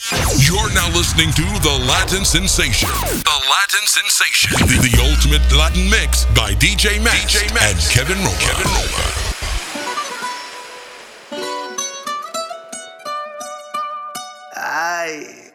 You're now listening to The Latin Sensation. The Latin Sensation. The, the ultimate Latin mix by DJ Max, DJ Max and Kevin Roma. Kevin Roma. Ay.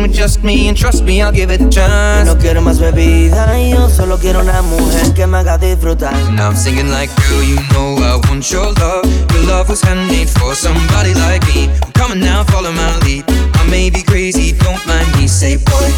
With just me, and trust me, I'll give it a chance. No quiero más bebida yo solo quiero una mujer que me haga disfrutar Now I'm singing like, girl, you know I want your love. Your love was handmade for somebody like me. Come on now, follow my lead. I may be crazy, don't mind me. Say, boy,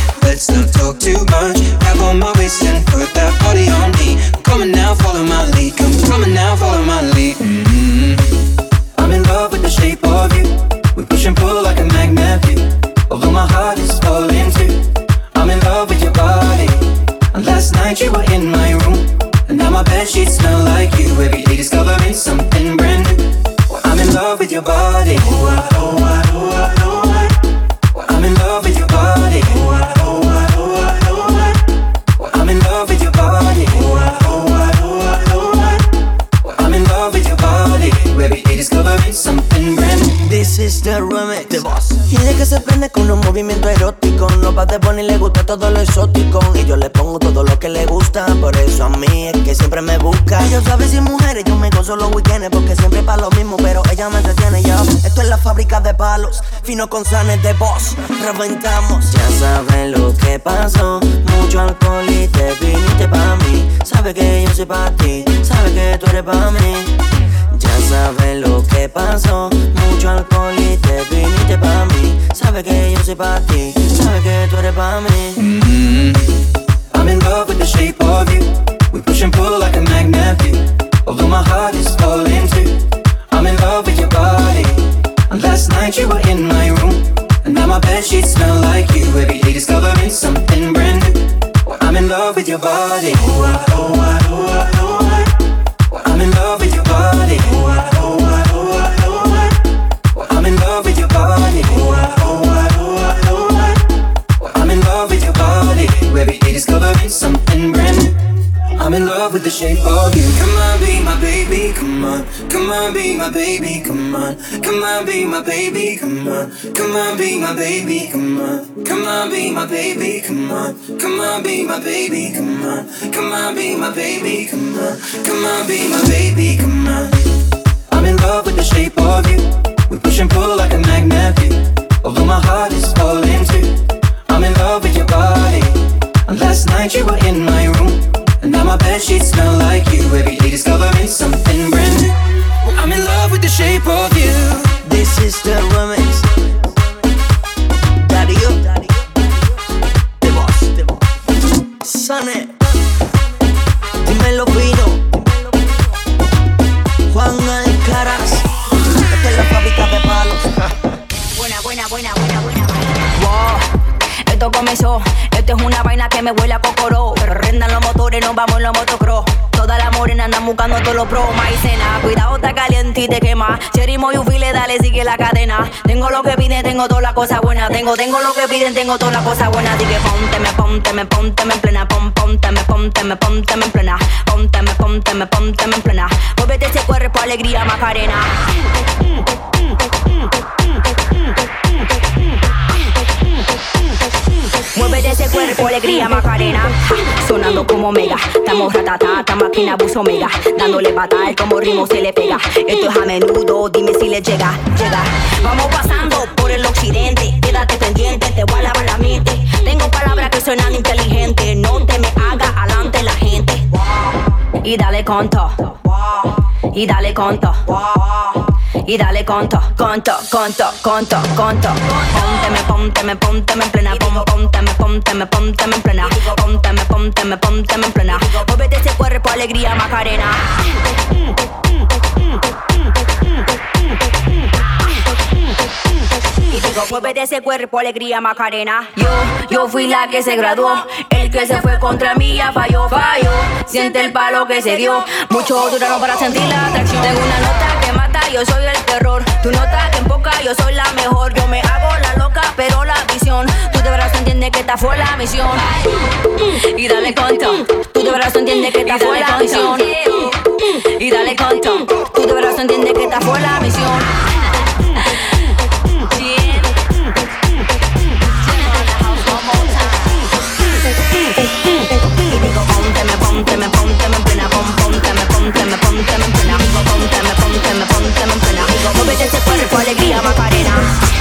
Y de que se prende con un movimiento erótico. No pa' de Bonnie le gusta todo lo exótico. Y yo le pongo todo lo que le gusta. Por eso a mí es que siempre me busca. Yo sabe si mujeres yo me gozo los weekends Porque siempre pa' lo mismo pero ella me entretiene ya. Esto es la fábrica de palos Fino con sanes de Boss Reventamos. Ya saben lo que pasó. Mucho alcohol y te viniste pa' mí. Sabe que yo soy pa' ti Sabe que tú eres pa' mí sabes lo que pasó, mucho alcohol y te viniste pa' mí. Sabe que yo soy pa' ti, sabe que tú eres pa' mí. Mhm. I'm in love with the shape of you. We push and pull like a magnet do. Although my heart is falling too. I'm in love with your body. And last night you were in my room. And now my bed sheets smell like you. Every day discovering something brand new. I'm in love with your body. Oh, I, oh, I, oh, I, oh, I. I'm in love with your with the shape of you. Come on, be my baby, come on. Come on, be my baby, come on. Come on, be my baby, come on. Come on, be my baby, come on. Come on, be my baby, come on. Come on, be my baby, come on. Come on, be my baby, come on. Come on, be my baby, come on. I'm in love with the shape of you. We push and pull like a magnet. Although my heart is falling too. I'm in love with your body. And last night you were in my room. And now my bed sheets smell like you. Every day discovering something brand new. I'm in love with the shape of you. This is the remix. Darío. The boss. The boss. Sane. Dímelo fino. Juan Alcaraz. Esta es la fábrica de palos. Buena, buena, buena, buena, buena. Wow, esto comenzó. Esto es una vaina que me huele a cocoró. Pero rendan los motores, nos vamos en los motocross. Todas las morenas andan buscando todos los pros. Maicena, cuidado, está caliente y te quema. Cherry Moyufile, dale, sigue la cadena. Tengo lo que piden, tengo todas las cosas buenas. Tengo, tengo lo que piden, tengo todas las cosas buenas. Así que pónteme, pónteme, pónteme en plena. Pon, pónteme, pónteme, pónteme en plena. Pónteme, pónteme, pónteme en plena. Muévete ese cuerpo, alegría, Macarena. Muévete ese cuerpo, alegría, Macarena. Sonando como mega. Estamos ratata, esta máquina buzo mega. Dándole patada, el como ritmo se le pega. Esto es a menudo, dime si le llega, llega. Vamos pasando por el occidente. Quédate pendiente, te voy a lavar la mente. Tengo palabras que suenan inteligentes. No te me haga adelante la gente. Y dale conto. Y dale conto. Y dale conto, conto, conto, conto, conto. Pónteme, pónteme, pónteme en plena. Pónteme, pónteme, pónteme en plena. Pónteme, pónteme, pónteme en plena. Muévete ese cuerpo, alegría, Macarena. Y digo, muévete ese cuerpo, alegría, Macarena. Yo, yo fui la que se graduó. El que se fue contra mí ya falló, falló. Siente el palo que se dio. Mucho duraron para sentir la atracción. Tengo una nota que yo soy el terror. Tu nota que empoca, yo soy la mejor. Yo me hago la loca, pero la visión. Tú de verdad entiendes que esta fue la misión. Y dale conto. Tú de verdad entiendes que esta fue la misión. Y dale conto. Tú de verdad entiendes que esta fue la misión. com alegria, Macarena.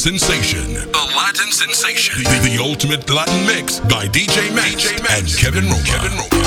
Sensation. The Latin Sensation. The, the, ultimate Latin mix by DJ Max, DJ Max. and Kevin Roma. Kevin Roma.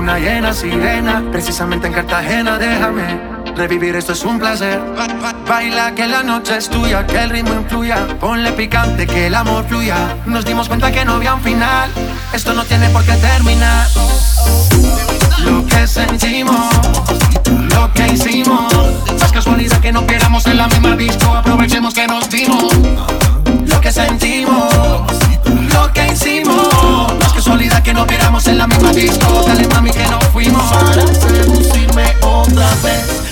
luna llena, sirena. Precisamente en Cartagena, déjame. Revivir esto es un placer. Baila que la noche es tuya, que el ritmo influya. Ponle picante, que el amor fluya. Nos dimos cuenta que no había un final. Esto no tiene por qué terminar. Lo que sentimos, lo que hicimos. Es casualidad que no queramos en la misma disco. Aprovechemos que nos dimos. Lo que sentimos, lo que hicimos casualidad que nos miramos en la misma disco. Dale mami que nos fuimos. Para seducirme otra vez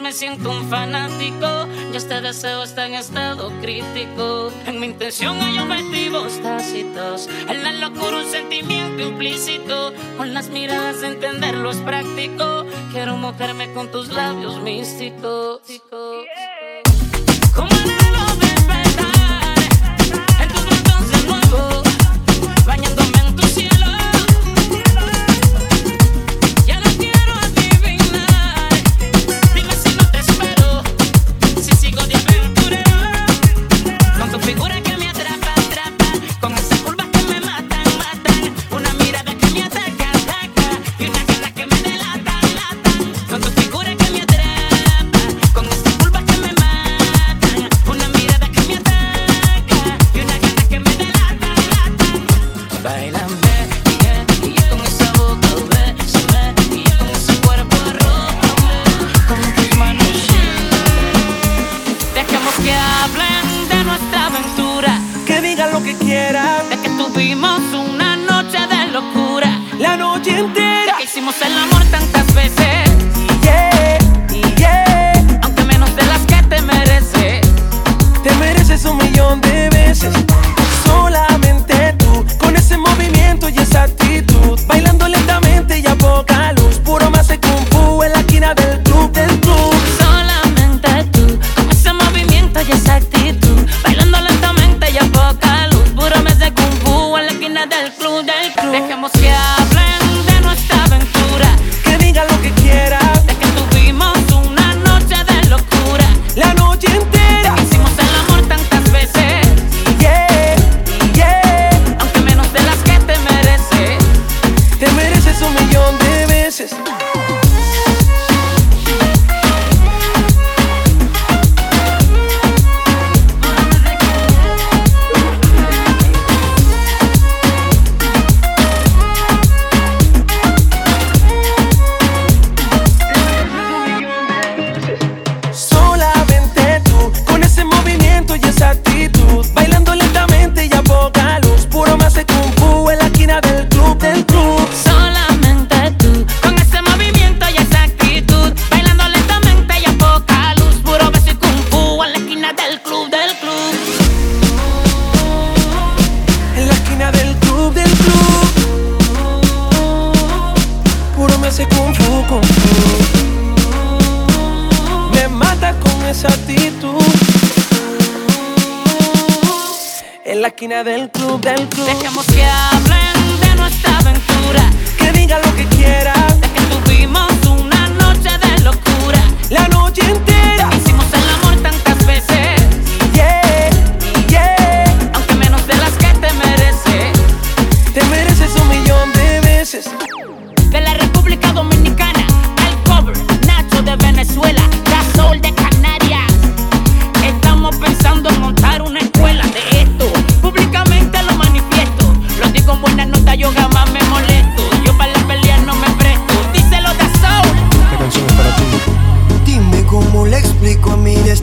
Pues me siento un fanático. Y este deseo está en estado crítico. En mi intención hay objetivos tácitos. En la locura un sentimiento implícito. Con las miradas entenderlo es práctico. Quiero mojarme con tus labios místicos. Yeah.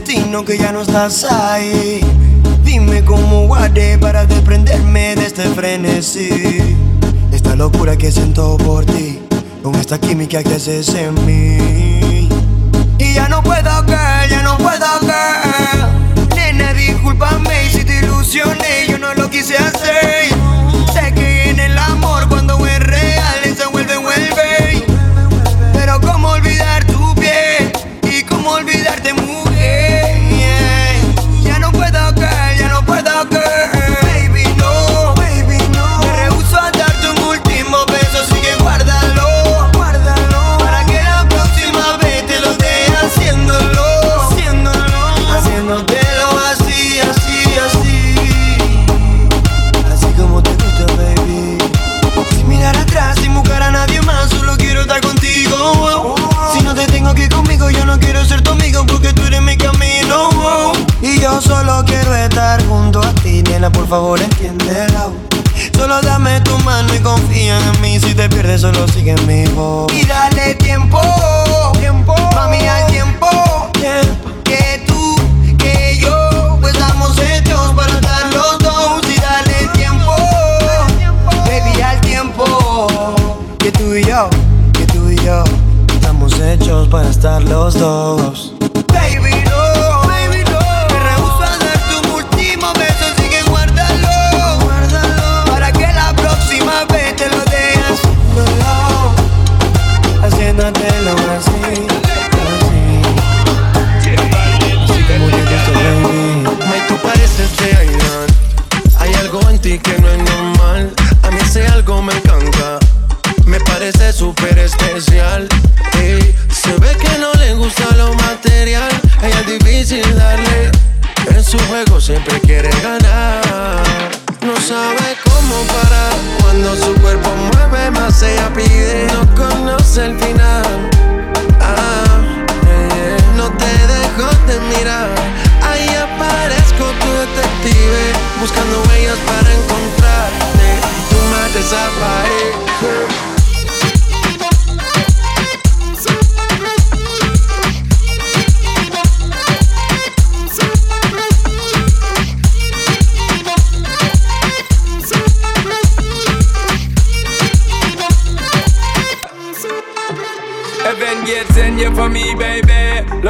destino que ya no estás ahí. Dime cómo guardé para desprenderme de este frenesí. Esta locura que siento por ti, con esta química que haces en mí. Y ya no puedo caer, ya no puedo caer. Nena, discúlpame si te ilusioné, yo no lo quise hacer. Por favor entiéndela. Solo dame tu mano y confía en mí. Si te pierdes, solo sigue en mi voz. Y dale tiempo, tiempo, mami, al tiempo, tiempo. Que tú, que yo, pues estamos hechos para estar los dos. Y dale tiempo, baby, al tiempo. Que tú y yo, que tú y yo, estamos hechos para estar los dos. siempre quiere ganar. No sabe cómo parar cuando su cuerpo mueve más ella pide. No conoce el final. Ah, eh, no te dejo de mirar. Ahí aparezco tu detective buscando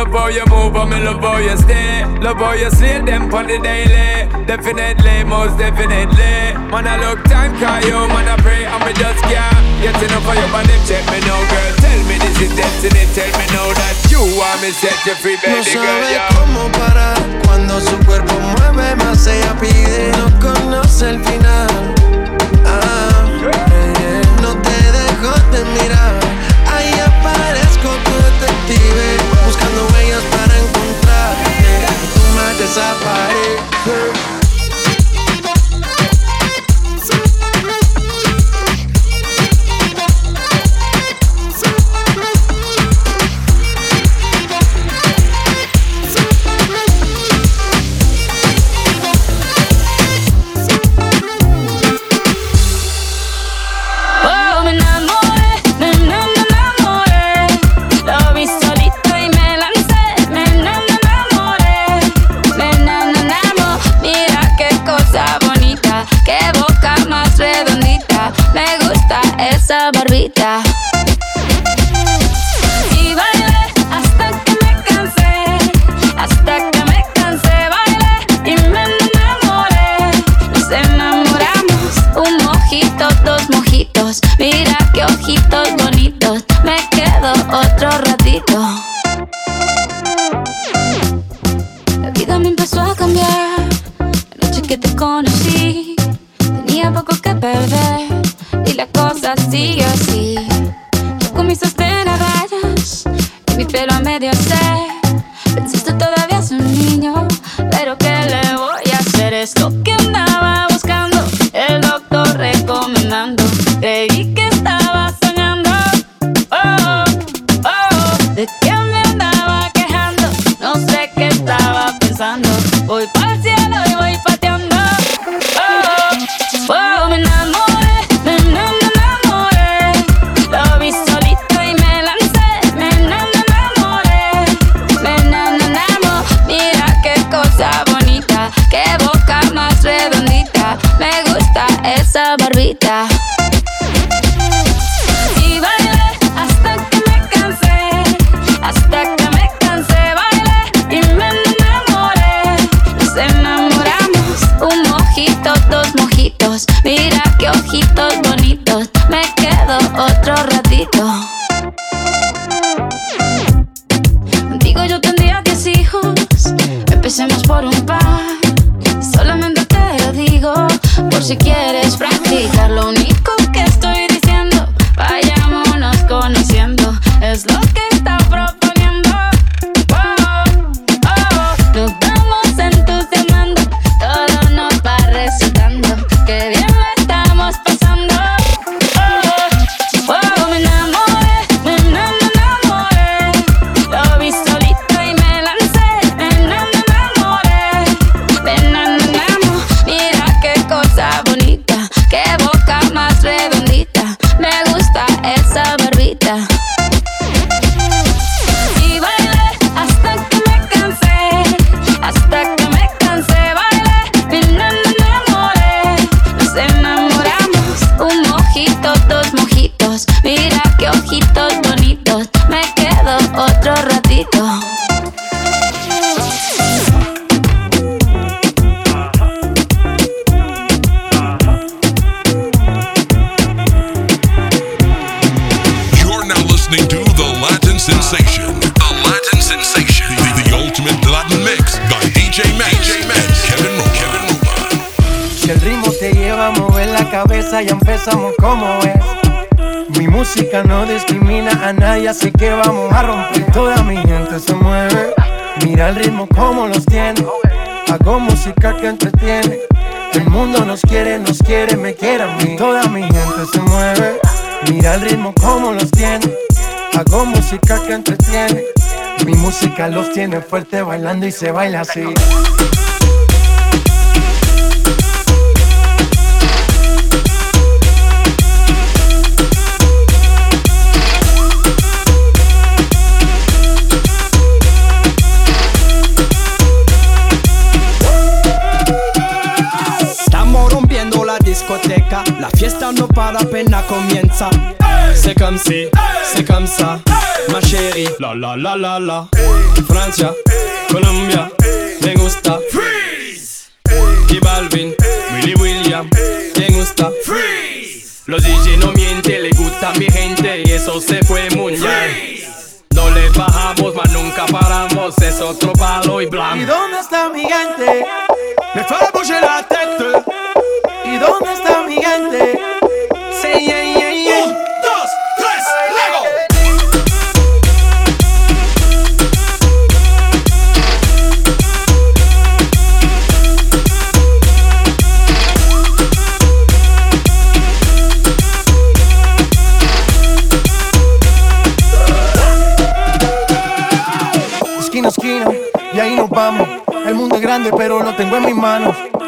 love how you move, I'm in love how you stay. Love how you slay them on the daily. Definitely, most definitely. Man, I look time, call you, man, I pray, I'm a just yeah. Get enough for your body, check me now, girl. Tell me this is destiny, tell me now that you want me, set you free, baby no girl. Sabe cómo parar cuando su cuerpo mueve más, ella pide. No conoce el final. Ah. No te dejo de mirar, ahí aparezco tu detective buscando huellas para encontrarte. Tú me desapareces. Música que entretiene. Mi música los tiene fuerte bailando y se baila así. Estamos rompiendo la discoteca, la fiesta no para apenas comienza. C'est comme si, c'est comme ça, ma chérie. La la la la la. Francia, Colombia, me gusta. Freeze. Y Balvin, Willy William, me gusta. Freeze. Los DJ no mienten, le gusta a mi gente y eso se fue mundial. No le bajamos, mas nunca paramos, es otro palo y ¿Y blanco. dónde está mi gente? Me bouger la tête. ¿Y dónde está mi gente?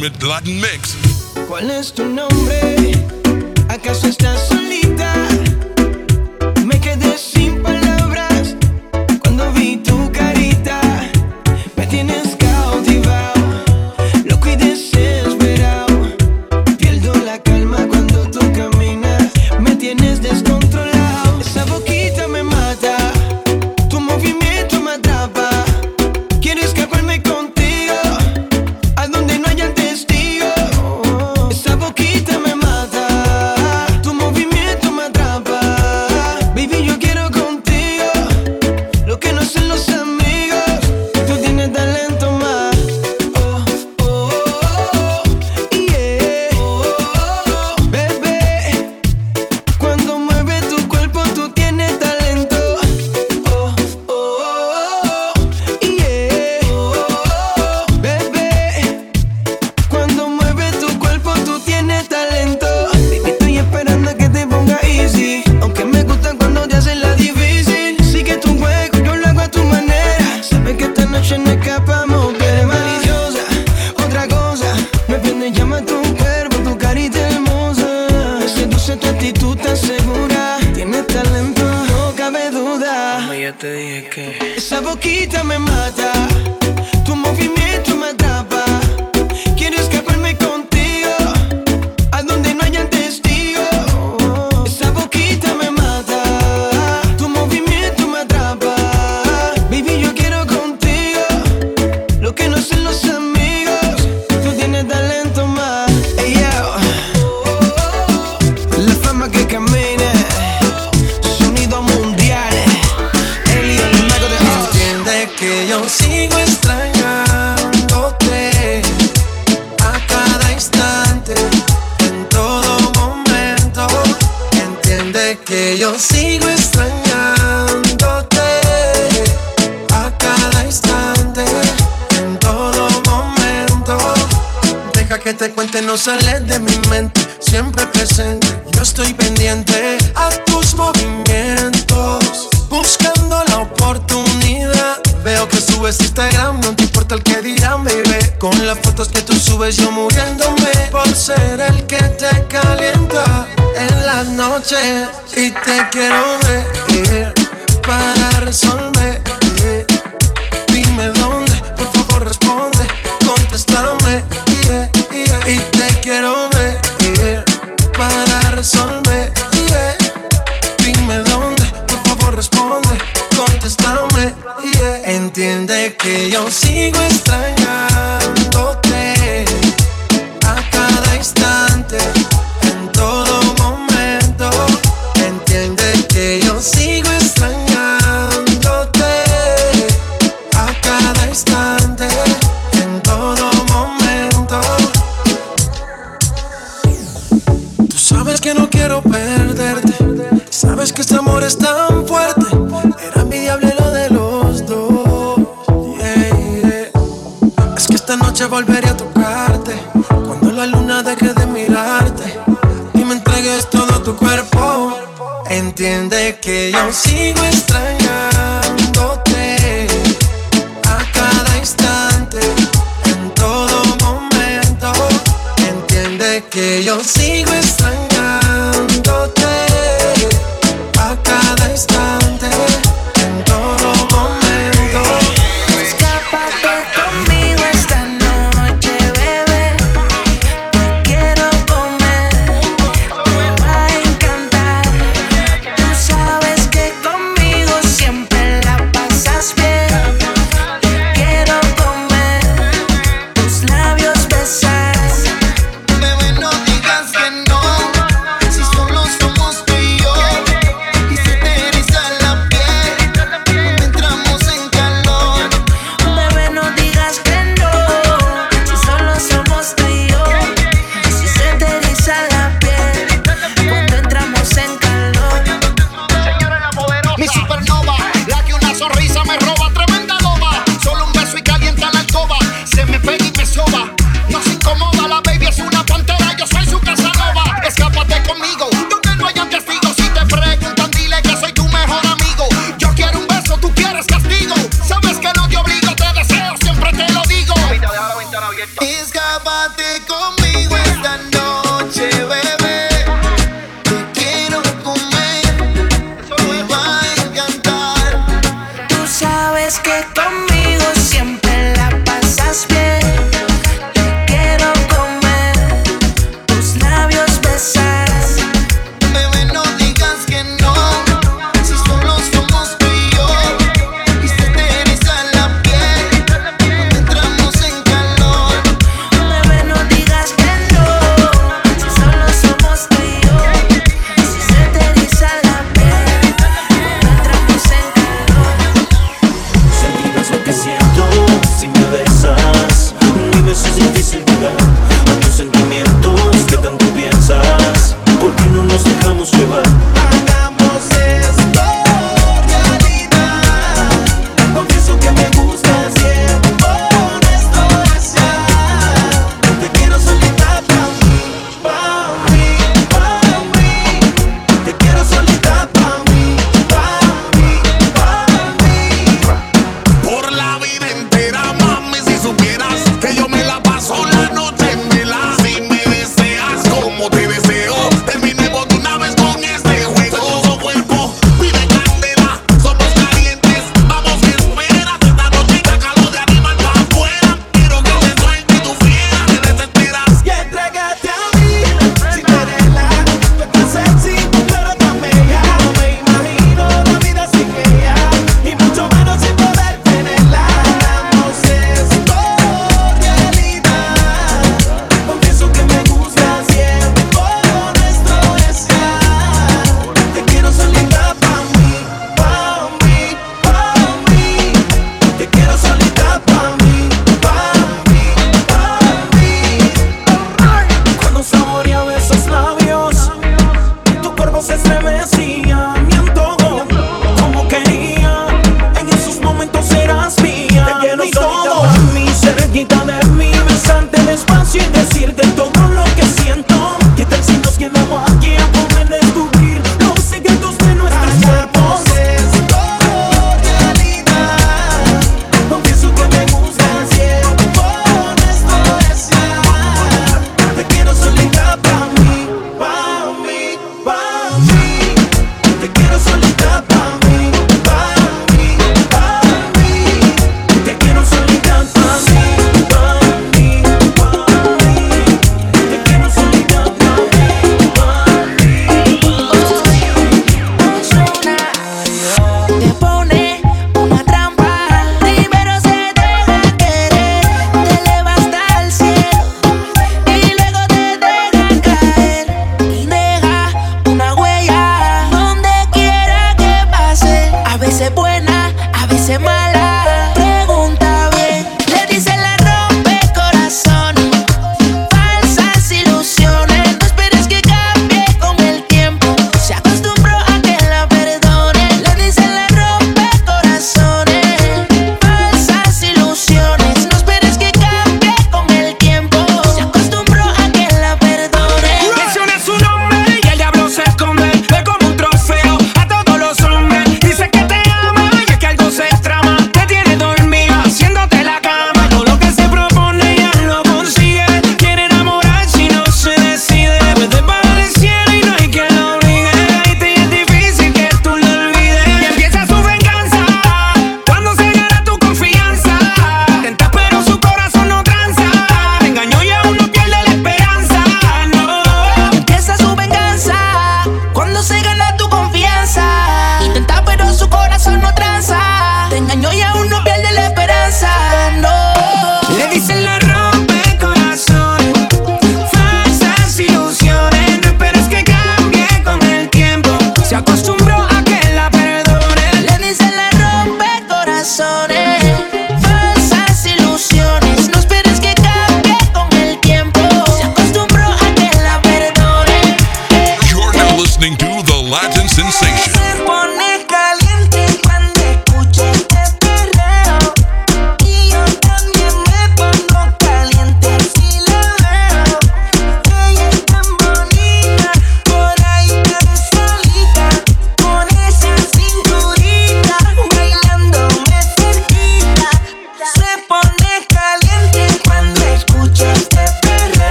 ultimate Latin mix. ¿Cuál es tu nombre? Por ser el que te calienta en las noches y te quiero ver para resolver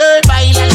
Violent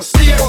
See you.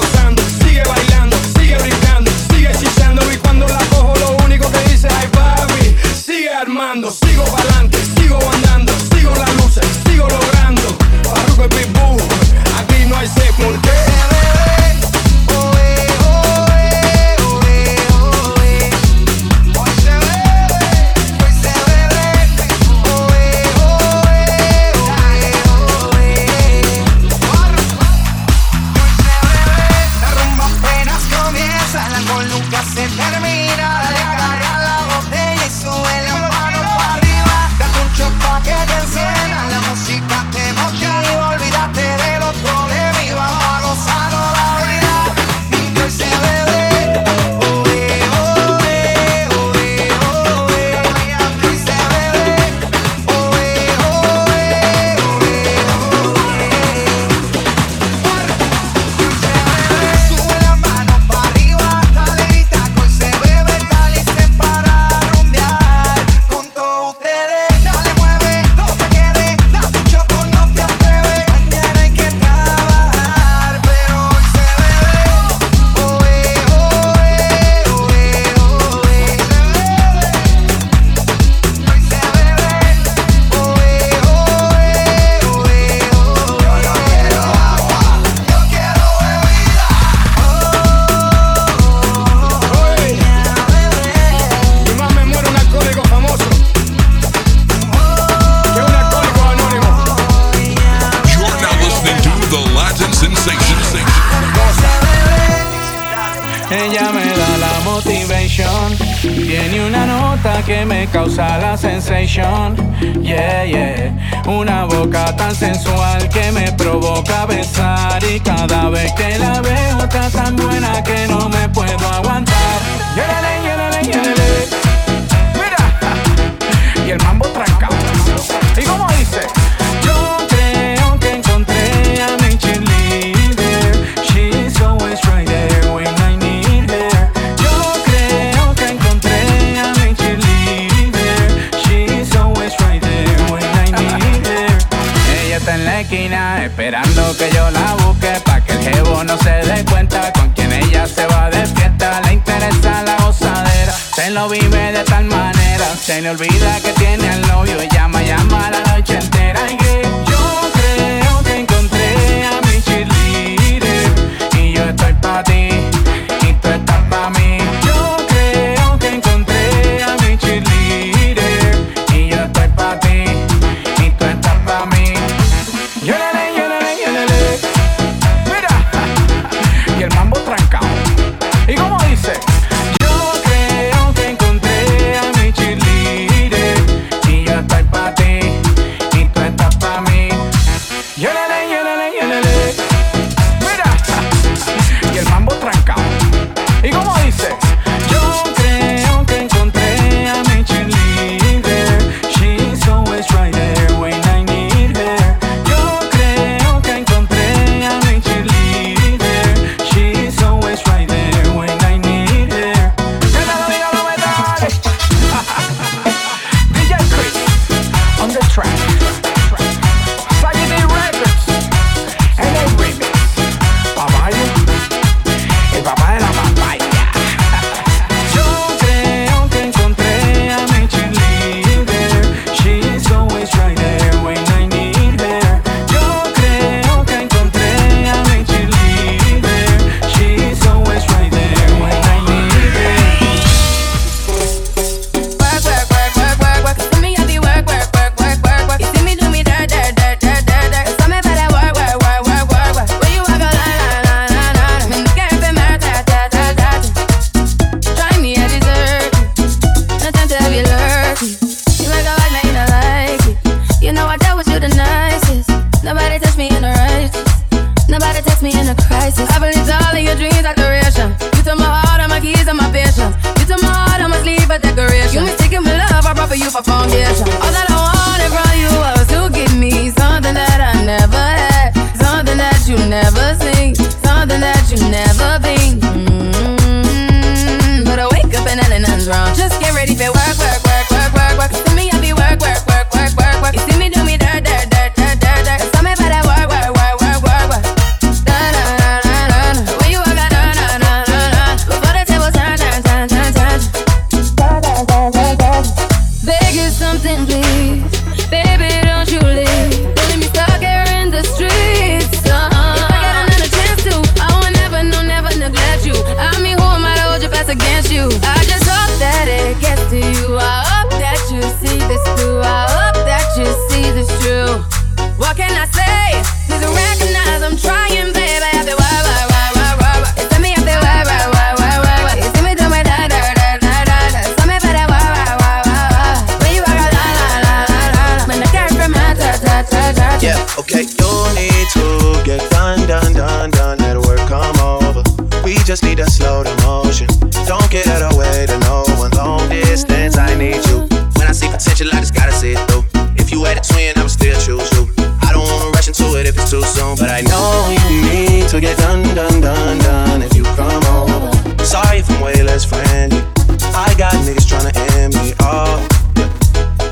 too soon, but I know you need to get done, done, done, done if you come over. Sorry if I'm way less friendly. I got niggas tryna end me off.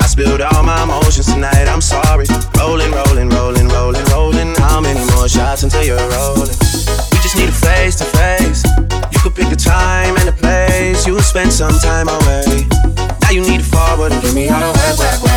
I spilled all my emotions tonight, I'm sorry. Rolling, rolling, rolling, rolling, rolling. How many more shots until you're rolling? We just need a face to face. You could pick the time and the place. you'll spend some time away. Now you need to forward and give me all the whack, whack,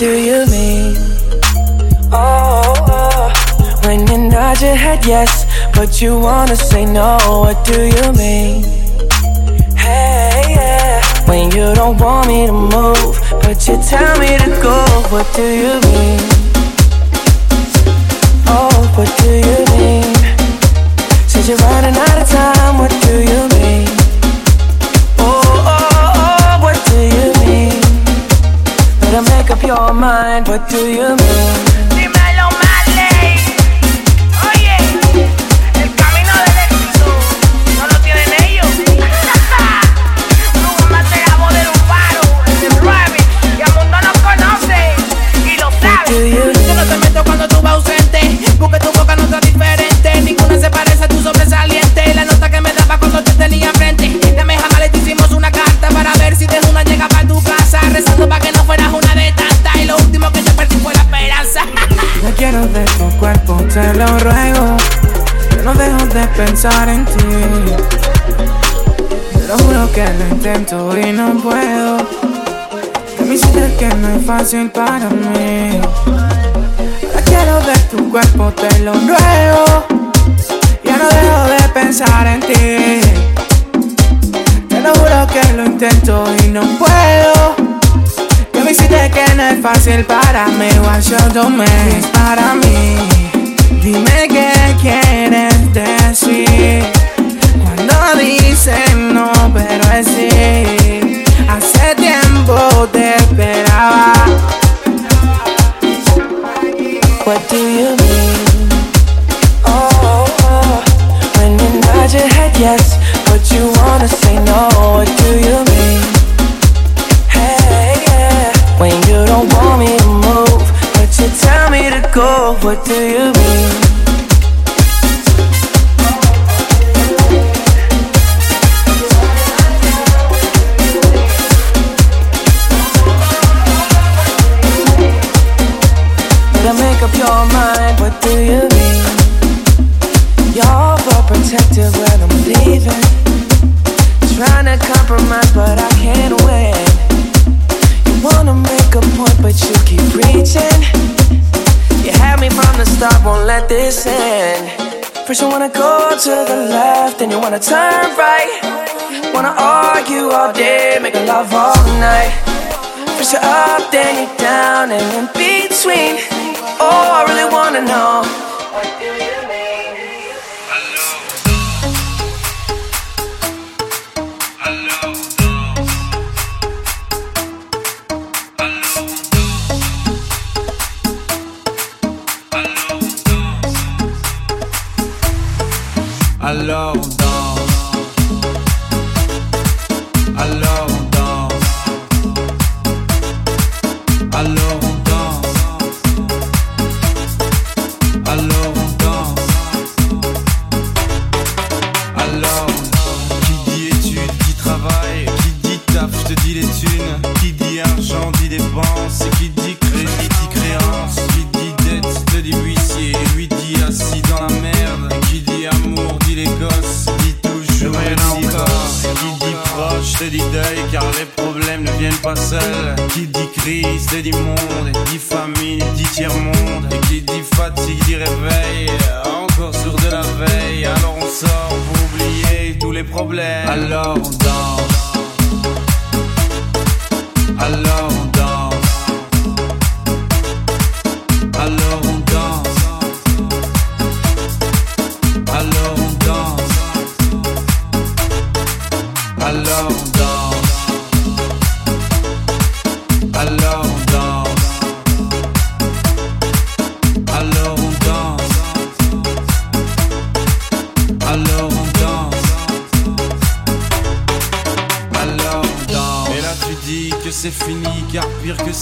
do you mean? Oh, oh, when you nod your head yes, but you wanna say no. What do you mean? Hey, yeah. When you don't want me to move, but you tell me to go. What do you mean? Oh, what do you mean? Said you're running out of time. What do you mean? Make up your mind. What do you mean? Dímelo, Marley. Oye, el camino del éxito no lo tienen ellos. Se grabó del paro, el remix, y el mundo nos conoce y lo sabe. Yo no te meto cuando tú vas ausente, porque tu boca no está diferente. Ninguna se parece a tu sobresaliente. La nota que me daba cuando te tenía frente. Dame jamás le hicimos una carta para ver si de una llega para tu casa. Rezando para que no quiero de tu cuerpo, te lo ruego. Yo no dejo de pensar en ti. Te lo juro que lo intento y no puedo. Que me hiciste que no es fácil para mí. Ahora quiero ver tu cuerpo, te lo ruego. Ya no dejo de pensar en ti. Te lo juro que lo intento y no puedo. Me que no es fácil para mí. You do me es para mí. Dime qué quieres decir. Cuando dicen no, pero es sí. Así yes, turn right. Wanna argue all day, make love all night. First you're up, then you're down, and in between. Oh, I really wanna know. Pas seuls, qui dit crise dit monde, dit famine dit tiers monde, et qui dit fatigue dit réveil, encore sur de la veille, alors on sort pour oublier tous les problèmes, alors on danse. Alors on danse.